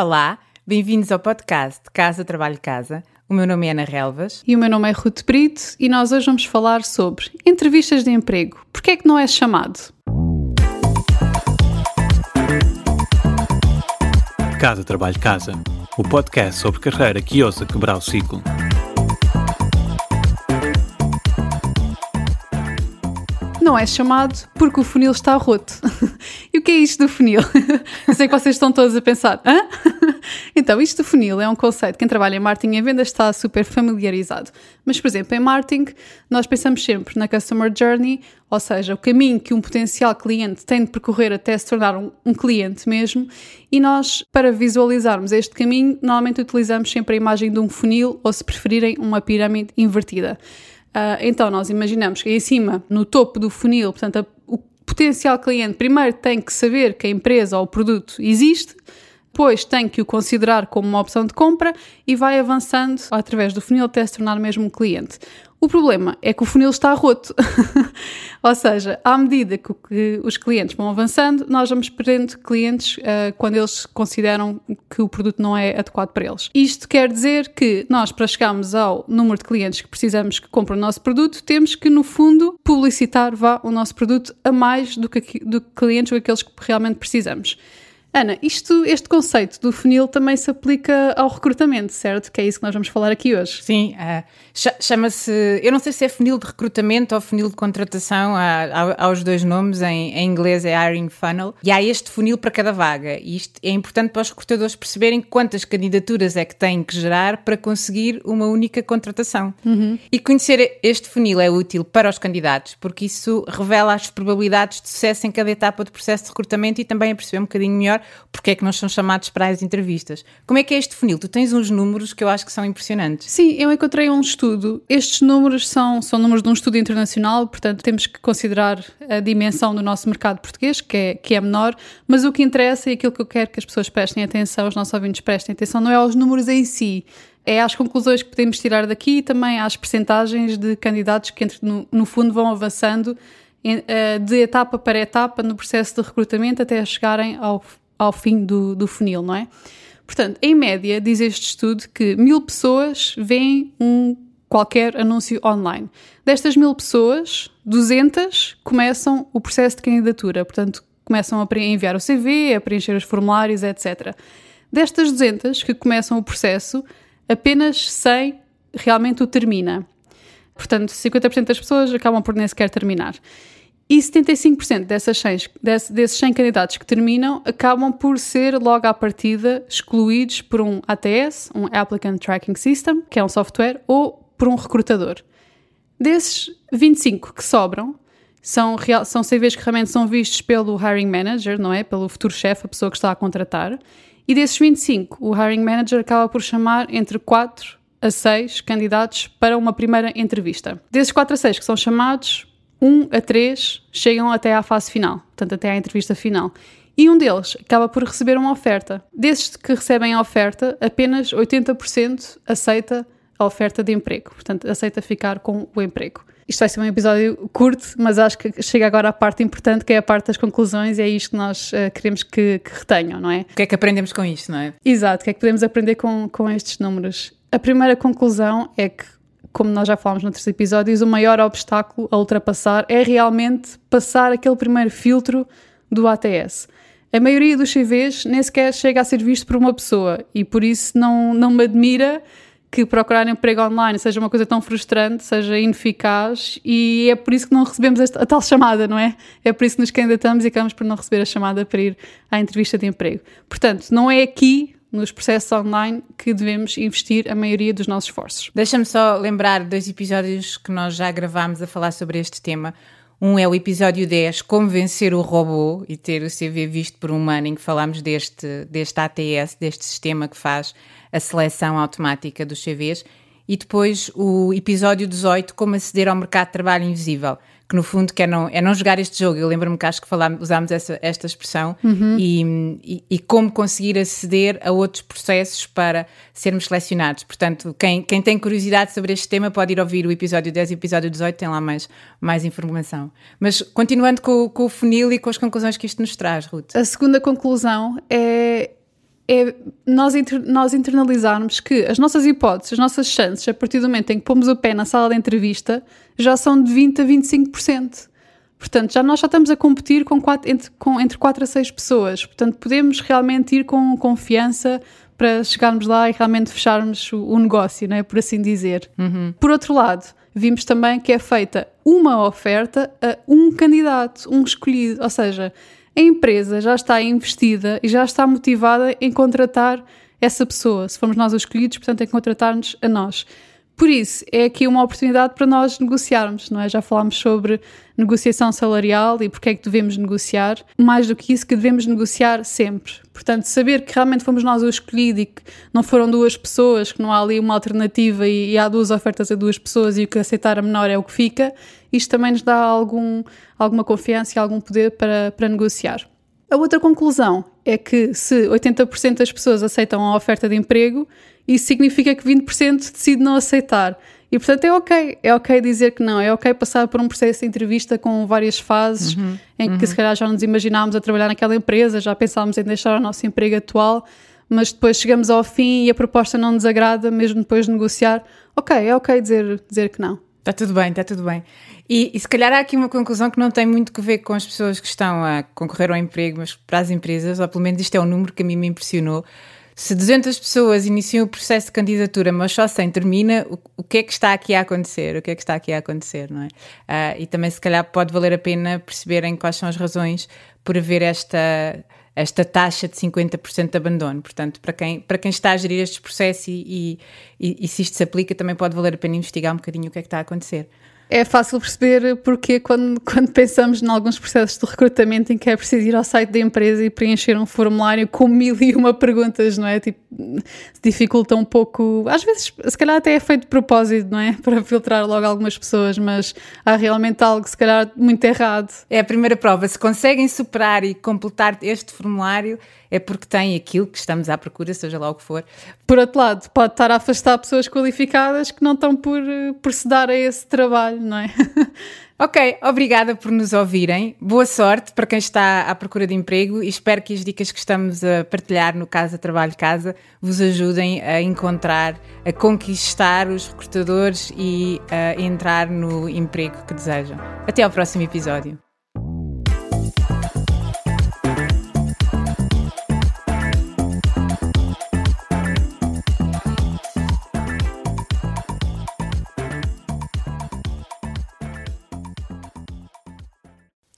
Olá, bem-vindos ao podcast Casa Trabalho Casa. O meu nome é Ana Relvas. E o meu nome é Ruth Brito e nós hoje vamos falar sobre entrevistas de emprego. Porquê é que não és chamado? Casa Trabalho Casa, o podcast sobre carreira que ousa quebrar o ciclo. Não é chamado porque o funil está roto. e o que é isto do funil? Sei que vocês estão todos a pensar, hã? então, isto do funil é um conceito que quem trabalha em marketing e venda está super familiarizado. Mas, por exemplo, em marketing, nós pensamos sempre na customer journey, ou seja, o caminho que um potencial cliente tem de percorrer até se tornar um, um cliente mesmo, e nós, para visualizarmos este caminho, normalmente utilizamos sempre a imagem de um funil ou, se preferirem, uma pirâmide invertida. Uh, então, nós imaginamos que em cima, no topo do funil, portanto, a, o potencial cliente primeiro tem que saber que a empresa ou o produto existe, depois tem que o considerar como uma opção de compra e vai avançando através do funil até se tornar mesmo cliente. O problema é que o funil está roto. Ou seja, à medida que, os clientes vão avançando, nós vamos perdendo clientes uh, quando eles consideram que o produto não é adequado para eles. Isto quer dizer que nós, para chegarmos ao número de clientes que precisamos que comprem o nosso produto, temos que, no fundo, publicitar vá, o nosso produto a mais do que, do que clientes ou aqueles que realmente precisamos. Ana, isto, este conceito do funil também se aplica ao recrutamento, certo? Que é isso que nós vamos falar aqui hoje. Sim, uh, chama-se, eu não sei se é funil de recrutamento ou funil de contratação, há, há, há os dois nomes, em, em, inglês é hiring funnel, e há este funil para cada vaga. E isto é importante para os recrutadores perceberem quantas candidaturas é que têm que gerar para conseguir uma única contratação. Uhum. E conhecer este funil é útil para os candidatos, porque isso revela as probabilidades de sucesso em cada etapa do processo de recrutamento e também a perceber um bocadinho melhor porque é que não são chamados para as entrevistas. Como é que é este funil? Tu tens uns números que eu acho que são impressionantes. Sim, eu encontrei um estudo. Estes números são, são números de um estudo internacional, portanto temos que considerar a dimensão do nosso mercado português, que é, que é menor, mas o que interessa e aquilo que eu quero que as pessoas prestem atenção, os nossos ouvintes prestem atenção, não é aos números em si, é às conclusões que podemos tirar daqui e também às percentagens de candidatos que, no, no fundo, vão avançando eh, de etapa para etapa no processo de recrutamento até chegarem ao ao fim do, do funil, não é? Portanto, em média, diz este estudo que mil pessoas veem um qualquer anúncio online. Destas mil pessoas, 200 começam o processo de candidatura, portanto, começam a enviar o CV, a preencher os formulários, etc. Destas 200 que começam o processo, apenas 100 realmente o termina. Portanto, 50% das pessoas acabam por nem sequer terminar. E 75% dessas 100, desses 100 candidatos que terminam acabam por ser, logo à partida, excluídos por um ATS, um Applicant Tracking System, que é um software, ou por um recrutador. Desses 25 que sobram, são, real, são CVs que realmente são vistos pelo hiring manager, não é? Pelo futuro chefe, a pessoa que está a contratar. E desses 25, o hiring manager acaba por chamar entre 4 a 6 candidatos para uma primeira entrevista. Desses 4 a 6 que são chamados, 1 a 3 chegam até à fase final, portanto, até à entrevista final. E um deles acaba por receber uma oferta. Desses que recebem a oferta, apenas 80% aceita a oferta de emprego, portanto, aceita ficar com o emprego. Isto vai ser um episódio curto, mas acho que chega agora à parte importante, que é a parte das conclusões, e é isto que nós uh, queremos que, que, retenham, não é? O que é que aprendemos com isto, não é? Exato, o que é que podemos aprender com, com estes números? A primeira conclusão é que como nós já falámos noutros episódios, o maior obstáculo a ultrapassar é realmente passar aquele primeiro filtro do ATS. A maioria dos CVs nem sequer chega a ser visto por uma pessoa e por isso não, não me admira que procurar emprego online seja uma coisa tão frustrante, seja ineficaz e é por isso que não recebemos a tal chamada, não é? É por isso que nos candidatamos e acabamos por não receber a chamada para ir à entrevista de emprego. Portanto, não é aqui nos processos online que devemos investir a maioria dos nossos esforços. Deixa-me só lembrar dois episódios que nós já gravámos a falar sobre este tema. Um é o episódio 10, Como Vencer o Robô e ter o CV visto por um humano, em que falámos deste, deste ATS, deste sistema que faz a seleção automática dos CVs. E depois o episódio 18, Como Aceder ao Mercado de Trabalho Invisível, que no fundo quer não, é não jogar este jogo. Eu lembro-me que acho que falámos, usámos essa, esta expressão uhum. e, e, e, como conseguir aceder a outros processos para sermos selecionados. Portanto, quem, quem tem curiosidade sobre este tema pode ir ouvir o episódio 10 e o episódio 18, tem lá mais, mais informação. Mas continuando com, com o funil e com as conclusões que isto nos traz, Ruth. A segunda conclusão é é nós, inter, nós internalizarmos que as nossas hipóteses, as nossas chances, a partir do momento em que pomos o pé na sala de entrevista, já são de 20% a 25%. Portanto, já nós já estamos a competir com quatro, entre, com, entre 4 a 6 pessoas. Portanto, podemos realmente ir com confiança para chegarmos lá e realmente fecharmos o, o negócio, né, por assim dizer. Uhum. Por outro lado, vimos também que é feita uma oferta a um candidato, um escolhido. Ou seja, a empresa já está investida e já está motivada em contratar essa pessoa. Se formos nós os escolhidos, portanto, em contratar-nos a nós. Por isso, é aqui uma oportunidade para nós negociarmos, não é? Já falámos sobre negociação salarial e porque é que devemos negociar. Mais do que isso, que devemos negociar sempre. Portanto, saber que realmente fomos nós o escolhido e que não foram duas pessoas, que não há ali uma alternativa e, e há duas ofertas a duas pessoas e o que aceitar a menor é o que fica, isto também nos dá algum, alguma confiança e algum poder para, para negociar. A outra conclusão é que se 80% das pessoas aceitam a oferta de emprego, isso significa que 20% decide não aceitar. E portanto é ok, é ok dizer que não, é ok passar por um processo de entrevista com várias fases Uhum, em que se calhar já nos imaginámos a trabalhar naquela empresa, já pensámos em deixar o nosso emprego atual, mas depois chegamos ao fim e a proposta não nos agrada, mesmo depois de negociar. Ok, é ok dizer, dizer que não. Está tudo bem, está tudo bem. E, e se calhar há aqui uma conclusão que não tem muito que ver com as pessoas que estão a concorrer ao emprego, mas para as empresas, ou pelo menos isto é um número que a mim me impressionou. Se 200 pessoas iniciam o processo de candidatura, mas só 100 termina, o, o que é que está aqui a acontecer? O que é que está aqui a acontecer, não é? Ah, e também se calhar pode valer a pena perceberem quais são as razões por haver esta esta taxa de 50% de abandono. Portanto, para quem, para quem está a gerir estes processos e, e, e, se isto se aplica, também pode valer a pena investigar um bocadinho o que é que está a acontecer. É fácil perceber porque quando, quando pensamos em alguns processos de recrutamento em que é preciso ir ao site da empresa e preencher um formulário com mil e uma perguntas, não é? Tipo, dificulta um pouco. Às vezes, se calhar até é feito de propósito, não é? Para filtrar logo algumas pessoas, mas há realmente algo, se calhar, muito errado. É a primeira prova. Se conseguem superar e completar este formulário, é porque têm aquilo que estamos à procura, seja lá o que for. Por outro lado, pode estar a afastar pessoas qualificadas que não estão por, por se dar a esse trabalho, não é? Ok, obrigada por nos ouvirem. Boa sorte para quem está à procura de emprego e espero que as dicas que estamos a partilhar no Casa Trabalho Casa vos ajudem a encontrar, a conquistar os recrutadores e a entrar no emprego que desejam. Até ao próximo episódio.